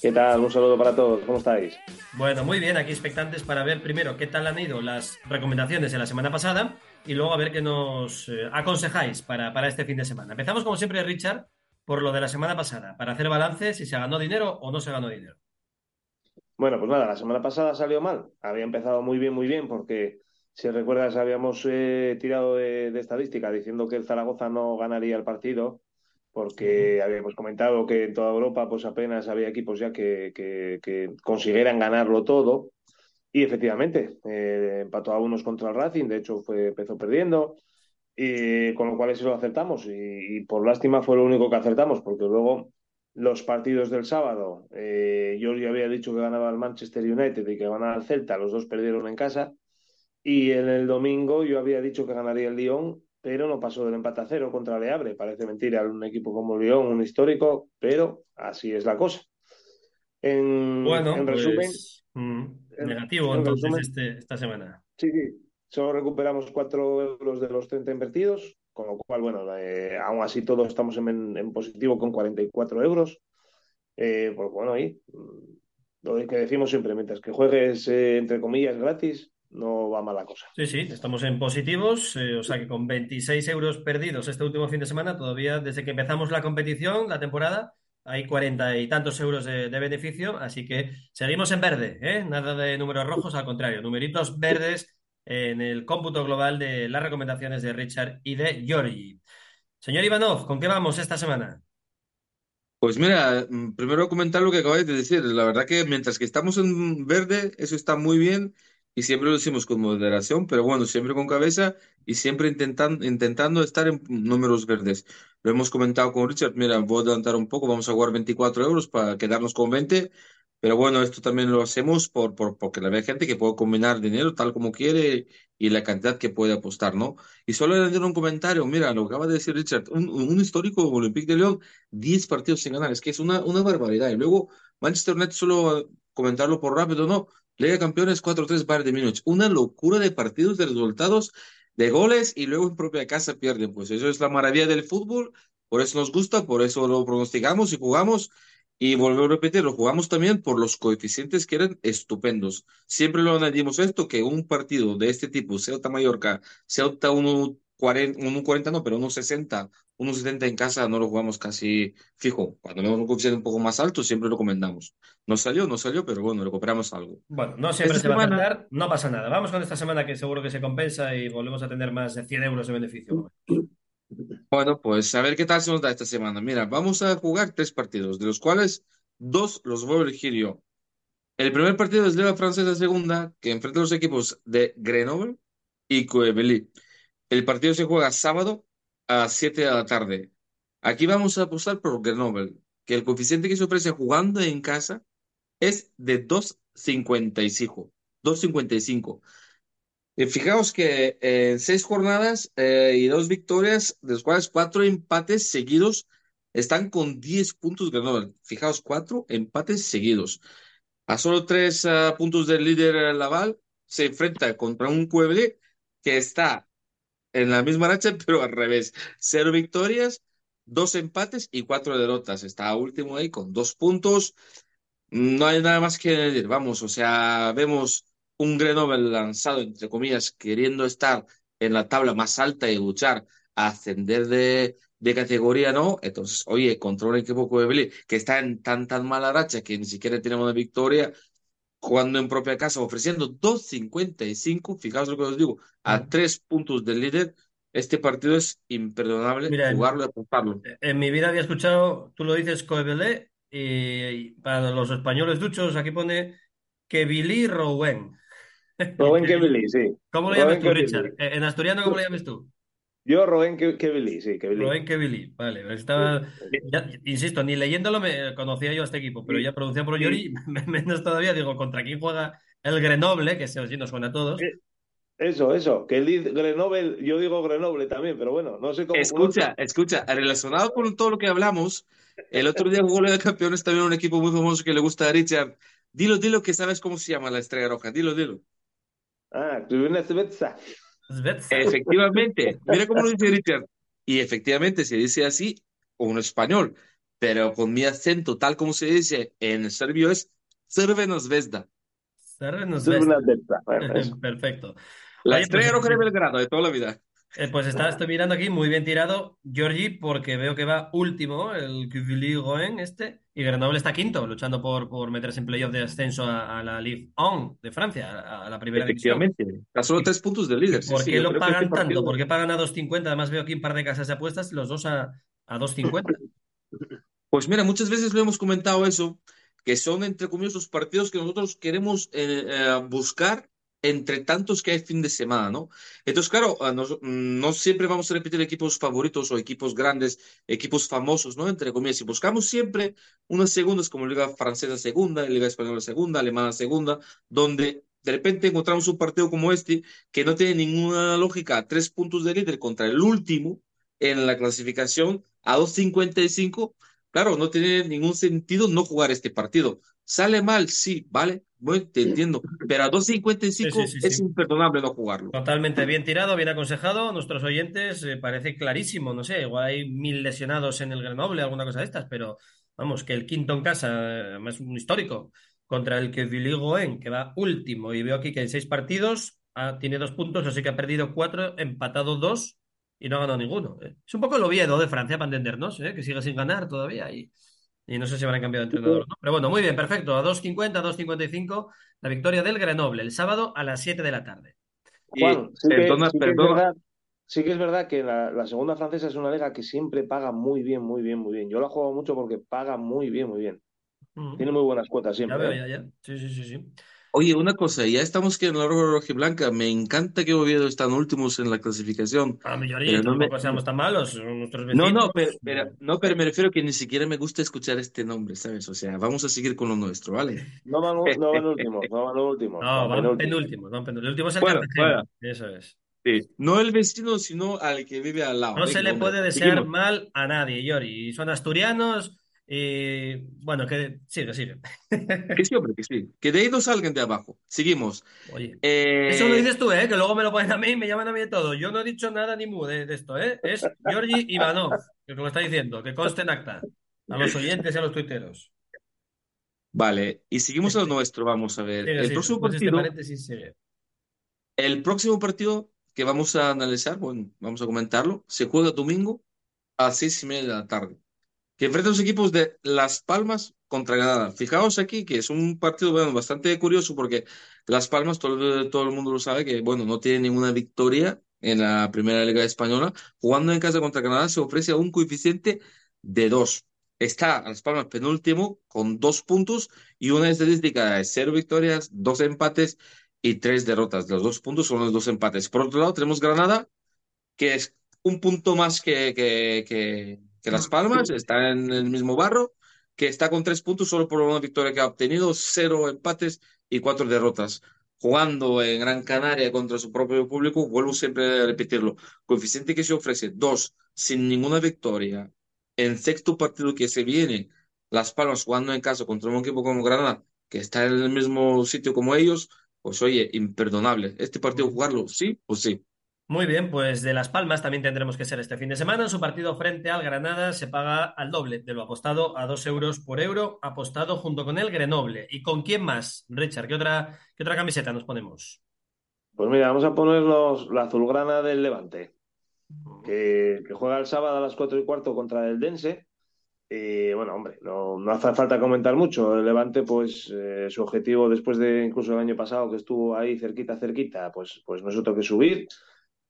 ¿Qué tal? Un saludo para todos. ¿Cómo estáis? Bueno, muy bien, aquí expectantes para ver primero qué tal han ido las recomendaciones de la semana pasada y luego a ver qué nos eh, aconsejáis para, para este fin de semana. Empezamos como siempre, Richard, por lo de la semana pasada, para hacer balance si se ganó dinero o no se ganó dinero. Bueno, pues nada, la semana pasada salió mal. Había empezado muy bien, muy bien, porque si recuerdas, habíamos eh, tirado de, de estadística diciendo que el Zaragoza no ganaría el partido porque habíamos comentado que en toda Europa pues apenas había equipos ya que, que, que consiguieran ganarlo todo. Y efectivamente eh, empató a unos contra el Racing, de hecho fue, empezó perdiendo. Y con lo cual eso lo acertamos. Y, y, por lástima fue lo único que acertamos porque luego los partidos del sábado, eh, yo ya había dicho que ganaba el Manchester United y que ganaba el Celta, los dos perdieron en casa. Y en el domingo yo había dicho que ganaría el Lyon, pero no pasó del empate a cero contra Le Havre. Parece mentira un equipo como Lyon, un histórico, pero así es la cosa. En, Bueno, en pues, resumen, mm, en- negativo en entonces resumen- este- esta semana. Sí, sí. Solo recuperamos 4 euros de los 30 invertidos, con lo cual, bueno, eh, aún así todos estamos en, en positivo con 44 euros. Eh, pues bueno, ahí, mm, lo que decimos siempre, mientras que juegues, eh, entre comillas, gratis, no va mala cosa. Sí, sí, estamos en positivos, eh, o sea que con 26 euros perdidos este último fin de semana, todavía desde que empezamos la competición, la temporada, hay cuarenta y tantos euros de, de beneficio, así que seguimos en verde, ¿eh? Nada de números rojos, al contrario, numeritos verdes en el cómputo global de las recomendaciones de Richard y de Giorgi. Señor Ivanov, ¿con qué vamos esta semana? Pues mira, mm, primero comentar lo que acabáis de decir. La verdad que mientras que estamos en verde, eso está muy bien y siempre lo decimos con moderación, pero bueno, siempre con cabeza y siempre intentan- intentando estar en números verdes. Lo hemos comentado con Richard, mira, voy a adelantar un poco, vamos a jugar 24 euros para quedarnos con 20, pero bueno, esto también lo hacemos por, por, porque la ve gente que puede combinar dinero tal como quiere y la cantidad que puede apostar, ¿no? Y solo añadir un comentario, mira, lo acaba de decir Richard, un, un histórico Olympique de Lyon 10 partidos sin ganar, es que es una, una barbaridad. Y luego Manchester United, solo comentarlo por rápido, no, Liga de Campeones 4-3 Bayern de Múnich, una locura de partidos, de resultados, de goles y luego en propia casa pierden. Pues eso es la maravilla del fútbol, por eso nos gusta, por eso lo pronosticamos y jugamos. Y volvemos a repetir, lo jugamos también por los coeficientes que eran estupendos. Siempre lo añadimos esto, que un partido de este tipo, Celta Mallorca, Celta 1.40, 1.40 no, pero 1.60, 1.70 en casa, no lo jugamos casi fijo. Cuando vemos un coeficiente un poco más alto, siempre lo comentamos. No salió, no salió, pero bueno, recuperamos algo. Bueno, no siempre Esta se va a semana- acertar, no pasa nada. Vamos con esta semana que seguro que se compensa y volvemos a tener más de 100 euros de beneficio. Bueno, pues a ver qué tal se nos da esta semana. Mira, vamos a jugar tres partidos, de los cuales dos los voy a elegir yo. El primer partido es Liga Francesa Segunda, que enfrenta a los equipos de Grenoble y Coebelí. El partido se juega sábado a 7 de la tarde. Aquí vamos a apostar por Grenoble, que el coeficiente que se ofrece jugando en casa es de 2.55. 2.55. Eh, Fijaos que eh, en seis jornadas eh, y dos victorias, de los cuales cuatro empates seguidos, están con 10 puntos Grenoble. Fijaos, cuatro empates seguidos. A solo tres ah, puntos del líder Laval, se enfrenta contra un Puebla que está en la misma racha, pero al revés. Cero victorias, dos empates y cuatro derrotas. Está último ahí con dos puntos. No hay nada más que decir. Vamos, o sea, vemos un Grenoble lanzado, entre comillas, queriendo estar en la tabla más alta y luchar a ascender de, de categoría, ¿no? Entonces, oye, contra un equipo que está en tan, tan mala racha que ni siquiera tenemos una victoria, jugando en propia casa, ofreciendo 2.55, fijaos lo que os digo, a tres puntos del líder, este partido es imperdonable Mira, jugarlo y apostarlo. En mi vida había escuchado, tú lo dices Coebelé, y para los españoles duchos aquí pone Quevilí Rouen. Roben Kevili, sí. ¿Cómo lo llamas tú. Richard? Eh, En asturiano, ¿cómo lo llamas tú? Yo, Roben Ke- Kevili, sí, Kevili. Rouen Quevilí, vale. Estaba, ya- insisto, ni leyéndolo me conocía yo a este equipo, pero ya pronunciado por Yori, menos todavía, digo, ¿contra quién juega el Grenoble? Que se nos suena a todos. Eso, eso, que dice Grenoble, yo digo Grenoble también, pero bueno, no sé cómo. Escucha, escucha, relacionado con todo lo que hablamos, el otro día jugó Liga de Campeones también un equipo muy famoso que le gusta a Richard. Dilo, dilo que sabes cómo se llama la Estrella Roja, dilo, dilo. Ah, Crvena Zvezda. Efectivamente, mira cómo lo dice Richard. Y efectivamente se dice así, en español, pero con mi acento, tal como se dice en serbio, es Zvezda. Zvezda, bueno, eso. Perfecto. La Oye, Estrella pues, Roja de Belgrado de toda la vida. Eh, pues está, estoy mirando aquí, muy bien tirado, Giorgi, porque veo que va último, el Quevilly Rouen este, y Grenoble está quinto, luchando por, por meterse en playoff de ascenso a, a la Ligue 1 de Francia, a, a la primera división. Efectivamente, a solo tres puntos del líder. ¿Por sí, qué lo pagan este partido- tanto? ¿Por qué pagan a 2.50? Además veo aquí un par de casas de apuestas, los dos a, a 2.50. Pues mira, muchas veces lo hemos comentado eso, que son entre comillas los partidos que nosotros queremos eh, eh, buscar entre tantos que hay fin de semana, ¿no? Entonces, claro, a nos- no siempre vamos a repetir equipos favoritos o equipos grandes, equipos famosos, ¿no? Entre comillas, si buscamos siempre unas segundas como Liga Francesa Segunda, Liga Española Segunda, Alemana Segunda, donde de repente encontramos un partido como este que no tiene ninguna lógica, tres puntos de líder contra el último en la clasificación a 2.55, claro, no tiene ningún sentido no jugar este partido. Sale mal, sí, vale, bueno, te entiendo, pero a 2.55 Sí, sí, sí, es imperdonable no jugarlo. Totalmente bien tirado, bien aconsejado. Nuestros oyentes eh, parece clarísimo, no sé, igual hay mil lesionados en el Grenoble, alguna cosa de estas, pero vamos, que el quinto en casa, eh, es un histórico, contra el que Villigoen, que va último, y veo aquí que en seis partidos ah, tiene dos puntos, así que ha perdido cuatro, empatado dos y no ha ganado ninguno. eh. Es un poco el Oviedo de Francia, para entendernos, eh, que sigue sin ganar todavía y, y no sé si habrán cambiado de entrenador o no. Pero bueno, muy bien, perfecto. A 2.50, a 2.55, la victoria del Grenoble, el sábado a las 7 de la tarde. Juan, sí que, perdona, sí que es perdona. verdad, sí que es verdad que la, la segunda francesa es una liga que siempre paga muy bien, muy bien, muy bien. Yo la he jugado mucho porque paga muy bien, muy bien. Mm. Tiene muy buenas cuotas Ya siempre. veo, ¿eh? ya, ya. Sí, sí, sí, sí. Oye, una cosa, ya estamos que en la Roja Rojiblanca, me encanta que Oviedo están últimos en la clasificación, A Millori, pero no me... tampoco seamos tan malos, No, no, pero, pero- no, pero me refiero que ni siquiera me gusta escuchar este nombre, ¿sabes? O sea, vamos a seguir con lo nuestro, ¿vale? No van, no van últimos, no van últimos, No, van van penúltimos. van penúltimos. El último es el Bueno, Cartagena. bueno. Eso es. Sí. No el vecino, sino al que vive al lado. No se Venga, le hombre, puede desear seguimos. mal a nadie, Yori. Son asturianos y bueno, que sigue, sigue. Que sí, hombre, que sí. Que de ahí no salgan de abajo. Seguimos. Oye, Eh, eso lo dices tú, ¿eh? Que luego me lo ponen a mí y me llaman a mí de todo. Yo no he dicho nada ni mu de, de esto, ¿eh? Es Georgi Ivanov, que lo está diciendo, que conste en acta. A los oyentes y a los tuiteros. Vale, y seguimos a lo nuestro, vamos a ver. Sigue, El próximo de este partido, sigue. el próximo partido que vamos a analizar, bueno, vamos a comentarlo, se juega domingo a las seis y media de la tarde. Que enfrenta a los equipos de Las Palmas contra Granada. Fijaos aquí que es un partido bastante curioso porque Las Palmas, todo, el mundo lo sabe, que bueno, no tiene ninguna victoria en la primera liga española. Jugando en casa contra Granada se ofrece un coeficiente de dos. Está Las Palmas penúltimo con dos puntos y una estadística de cero victorias, dos empates y tres derrotas. Los dos puntos son los dos empates. Por otro lado, tenemos Granada, que es un punto más que, que Las Palmas, está en el mismo barro, que está con tres puntos solo por una victoria que ha obtenido, cero empates y cuatro derrotas. Jugando en Gran Canaria contra su propio público, vuelvo siempre a repetirlo, coeficiente que se ofrece dos, sin ninguna victoria. En sexto partido que se viene, Las Palmas jugando en casa contra un equipo como Granada, que está en el mismo sitio como ellos, pues oye, imperdonable. ¿Este partido jugarlo? Sí o sí? Muy bien, pues de Las Palmas también tendremos que ser este fin de semana. Su partido frente al Granada se paga al doble de lo apostado a dos euros por euro, apostado junto con el Grenoble. ¿Y con quién más, Richard? ¿Qué otra, qué otra camiseta nos ponemos? Pues mira, vamos a poner los, la azulgrana del Levante, que, juega el sábado a las cuatro y cuarto contra el Dense. Y bueno, hombre, no, no hace falta comentar mucho. El Levante, pues eh, su objetivo después de incluso el año pasado que estuvo ahí cerquita, cerquita, pues, pues no es otro que subir.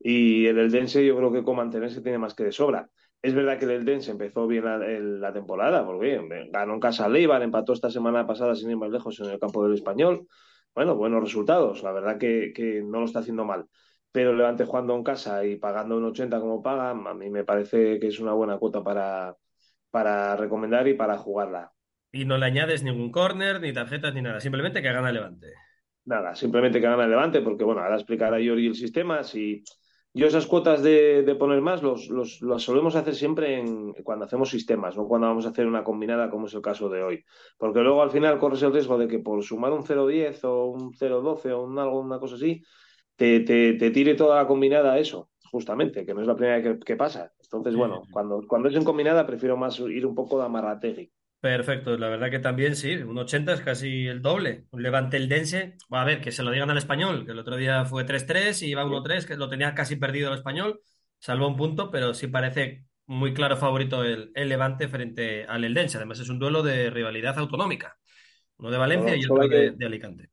Y el Eldense yo creo que con mantenerse tiene más que de sobra. Es verdad que el Eldense empezó bien la, el- la temporada, porque ganó en casa al Eibar, empató esta semana pasada sin ir más lejos en el campo del Español. Bueno, buenos resultados, la verdad que, que no lo está haciendo mal. Pero el Levante jugando en casa y pagando un 80 como paga, a mí me parece que es una buena cuota para, para recomendar y para jugarla. Y no le añades ningún córner, ni tarjetas, ni nada. Simplemente que gana el Levante. Nada, simplemente que gana el Levante, porque bueno, ahora explicará Yori el sistema. Si yo esas cuotas de, de poner más los, los, las solemos hacer siempre en, cuando hacemos sistemas, no cuando vamos a hacer una combinada como es el caso de hoy. Porque luego al final corres el riesgo de que por sumar un 0.10 o un 0.12 o un algo, una cosa así, te, te, te tire toda la combinada a eso, justamente, que no es la primera vez que, que pasa. Entonces, bueno, cuando, cuando es en combinada prefiero más ir un poco de amarrategui. Perfecto, la verdad que también sí, un 80 es casi el doble. Un Levante Eldense, a ver, que se lo digan al español, que el otro día fue 3-3 y iba 1-3, que lo tenía casi perdido el español, salvo un punto, pero sí parece muy claro favorito el, el Levante frente al Eldense. Además es un duelo de rivalidad autonómica, uno de Valencia y otro de, que- de Alicante.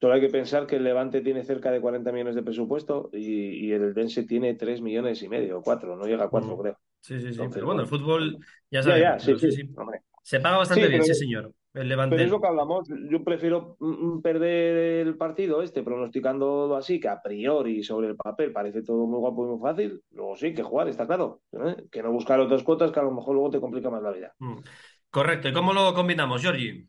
Solo hay que pensar que el Levante tiene cerca de 40 millones de presupuesto y, y el Eldense tiene 3 millones y medio, 4, no llega a 4, Mm. creo. Sí, sí, sí, Entonces, pero bueno, el fútbol ya ya, sí, sí, sí, sí. hombre. Se paga bastante Sí, bien, sí, señor. el Levante. Pero es lo que hablamos. Yo prefiero mm, perder el partido este pronosticando así, que a priori sobre el papel parece todo muy guapo y muy fácil. Luego sí, que jugar, está claro. ¿eh? Que no buscar otras cuotas que a lo mejor luego te complica más la vida. Mm. Correcto. ¿Y cómo lo combinamos, Georgie?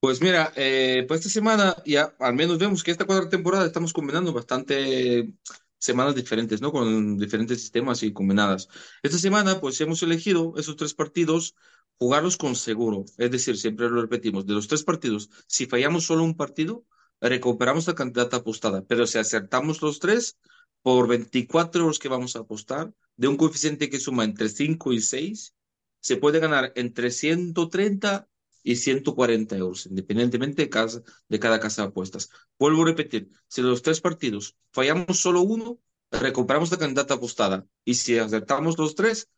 Pues mira, eh, pues esta semana ya al menos vemos que esta cuarta temporada estamos combinando bastante semanas diferentes, ¿no? Con diferentes sistemas y combinadas. Esta semana, pues hemos elegido esos tres partidos, jugarlos con seguro. Es decir, siempre lo repetimos, de los tres partidos, si fallamos solo un partido, recuperamos la cantidad apostada. Pero si acertamos los tres, por 24 euros que vamos a apostar, de un coeficiente que suma entre 5 y 6, se puede ganar entre 130 y 140 euros, independientemente de cada, de cada casa de apuestas. Vuelvo a repetir, si de los tres partidos fallamos solo uno, recuperamos la cantidad apostada. Y si acertamos los tres,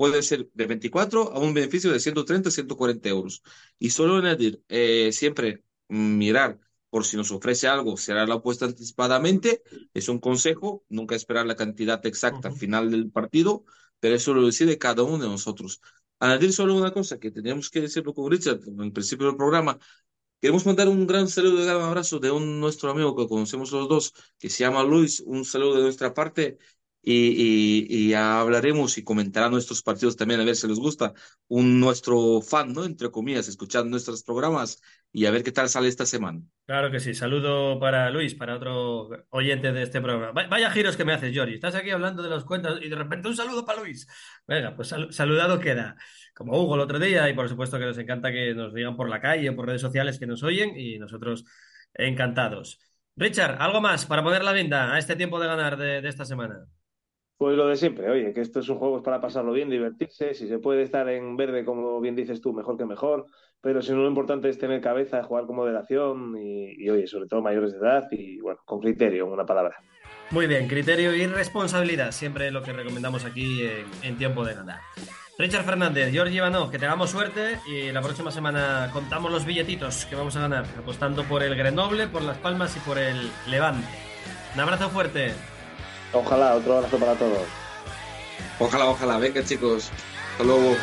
puede ser de 24 a un beneficio de 130, 140 euros. Y solo añadir, eh, siempre mirar por si nos ofrece algo, será la apuesta anticipadamente. Es un consejo, nunca esperar la cantidad exacta al final del partido, pero eso lo decide cada uno de nosotros. Añadir solo una cosa que teníamos que decirlo con Richard en el principio del programa. Queremos mandar un gran saludo y un gran abrazo de un nuestro amigo que conocemos los dos, que se llama Luis. Un saludo de nuestra parte y, y, y hablaremos y comentará nuestros partidos también a ver si les gusta. Un nuestro fan, ¿no? Entre comillas, escuchando nuestros programas y a ver qué tal sale esta semana. Claro que sí. Saludo para Luis, para otro oyente de este programa. Va- Vaya giros que me haces, Georgie. Estás aquí hablando de los cuentos y de repente un saludo para Luis. Venga, pues sal- saludado queda. Como Hugo el otro día y por supuesto que nos encanta que nos digan por la calle por redes sociales que nos oyen y nosotros encantados. Richard, ¿algo más para poner la venda a este tiempo de ganar de esta semana? Pues lo de siempre, oye, que estos son juegos para pasarlo bien, divertirse, si se puede estar en verde, como bien dices tú, mejor que mejor, pero si no lo importante es tener cabeza, jugar con moderación y, oye, sobre todo mayores de edad y bueno, con criterio, en una palabra. Muy bien, criterio y responsabilidad, siempre lo que recomendamos aquí en, tiempo de ganar. Richard Fernández, George Ivanov, que tengamos suerte y la próxima semana contamos los billetitos que vamos a ganar, apostando por el Grenoble, por Las Palmas y por el Levante. Un abrazo fuerte. Ojalá, otro abrazo para todos. Ojalá, ojalá. Venga, chicos. Hasta luego.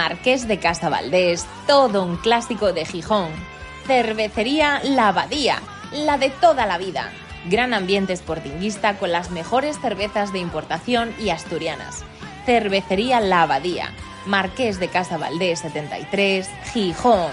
Marqués de Casavaldés, todo un clásico de Gijón. Cervecería La Abadía, la de toda la vida. Gran ambiente sportinguista con las mejores cervezas de importación y asturianas. Cervecería La Abadía, Marqués de Casavaldés 73, Gijón.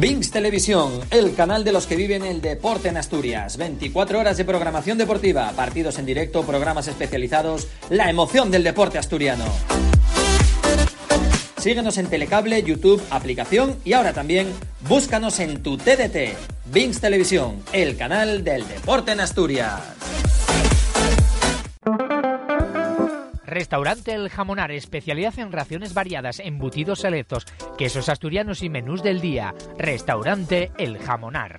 Vinx Televisión, el canal de los que viven el deporte en Asturias. 24 horas de programación deportiva, partidos en directo, programas especializados, la emoción del deporte asturiano. Síguenos en Telecable, YouTube, aplicación y ahora también búscanos en tu TDT. Vinx Televisión, el canal del deporte en Asturias. Restaurante El Jamonar, especialidad en raciones variadas, embutidos selectos, quesos asturianos y menús del día. Restaurante El Jamonar.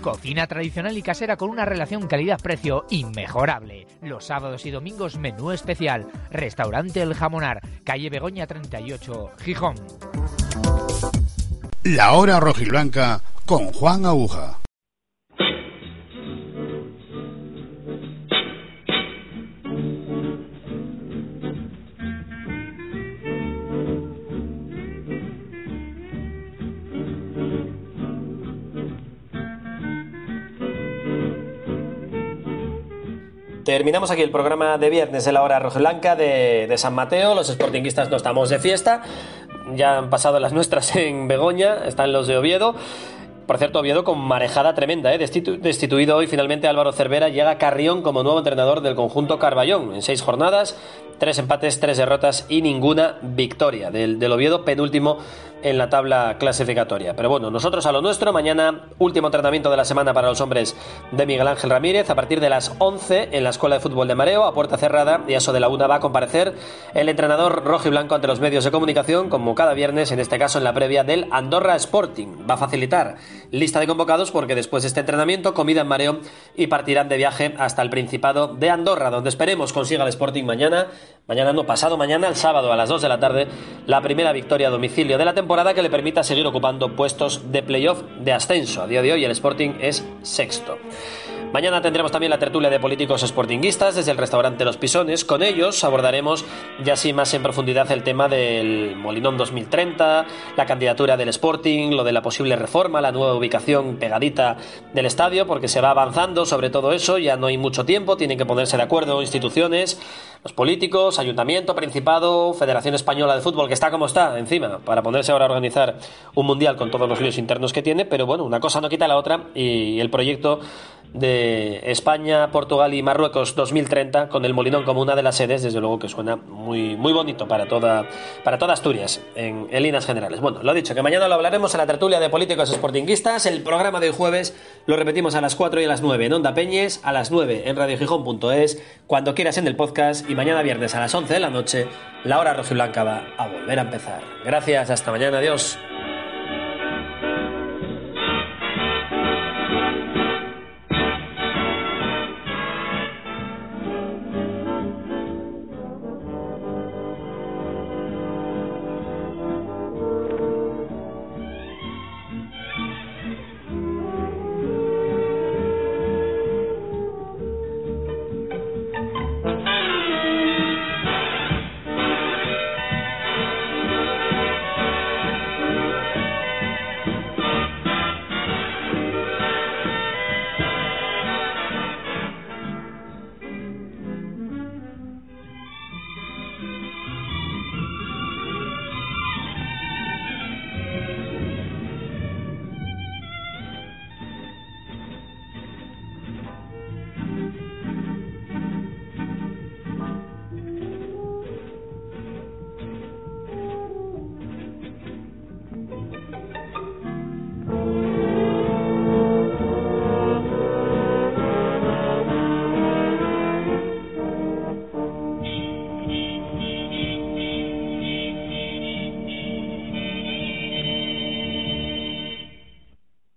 Cocina tradicional y casera con una relación calidad-precio inmejorable. Los sábados y domingos menú especial. Restaurante El Jamonar, calle Begoña 38, Gijón. La hora rojiblanca con Juan Aguja. Terminamos aquí el programa de viernes de la hora rojiblanca de, de San Mateo. Los sportinguistas no estamos de fiesta. Ya han pasado las nuestras en Begoña, están los de Oviedo. Por cierto, Oviedo con marejada tremenda, ¿eh? Destitu destituido hoy finalmente Álvaro Cervera, llega Carrión como nuevo entrenador del conjunto Carballón. En seis jornadas, tres empates, tres derrotas y ninguna victoria. Del, del Oviedo, penúltimo en la tabla clasificatoria. Pero bueno, nosotros a lo nuestro. Mañana, último tratamiento de la semana para los hombres de Miguel Ángel Ramírez. A partir de las 11 en la Escuela de Fútbol de Mareo, a puerta cerrada, y a eso de la una va a comparecer el entrenador rojo y blanco ante los medios de comunicación, como cada viernes, en este caso en la previa del Andorra Sporting. Va a facilitar lista de convocados porque después de este entrenamiento, comida en Mareo y partirán de viaje hasta el Principado de Andorra, donde esperemos consiga el Sporting mañana, mañana no, pasado mañana, el sábado a las 2 de la tarde, la primera victoria a domicilio de la temporada que le permita seguir ocupando puestos de playoff de ascenso. A día de hoy el Sporting es sexto. Mañana tendremos también la tertulia de políticos sportinguistas desde el restaurante Los Pisones. Con ellos abordaremos ya así más en profundidad el tema del Molinón 2030, la candidatura del Sporting, lo de la posible reforma, la nueva ubicación pegadita del estadio, porque se va avanzando sobre todo eso, ya no hay mucho tiempo, tienen que ponerse de acuerdo instituciones, los políticos, ayuntamiento, principado, Federación Española de Fútbol, que está como está encima, para ponerse ahora a organizar un mundial con todos los líos internos que tiene, pero bueno, una cosa no quita la otra y el proyecto de España, Portugal y Marruecos 2030 con el Molinón como una de las sedes, desde luego que suena muy, muy bonito para toda, para toda Asturias en, en líneas generales. Bueno, lo dicho, que mañana lo hablaremos en la tertulia de políticos sportinguistas, el programa del jueves lo repetimos a las 4 y a las 9 en Onda Peñes, a las 9 en radiogijón.es, cuando quieras en el podcast y mañana viernes a las 11 de la noche, la hora rojiblanca va a volver a empezar. Gracias, hasta mañana, adiós.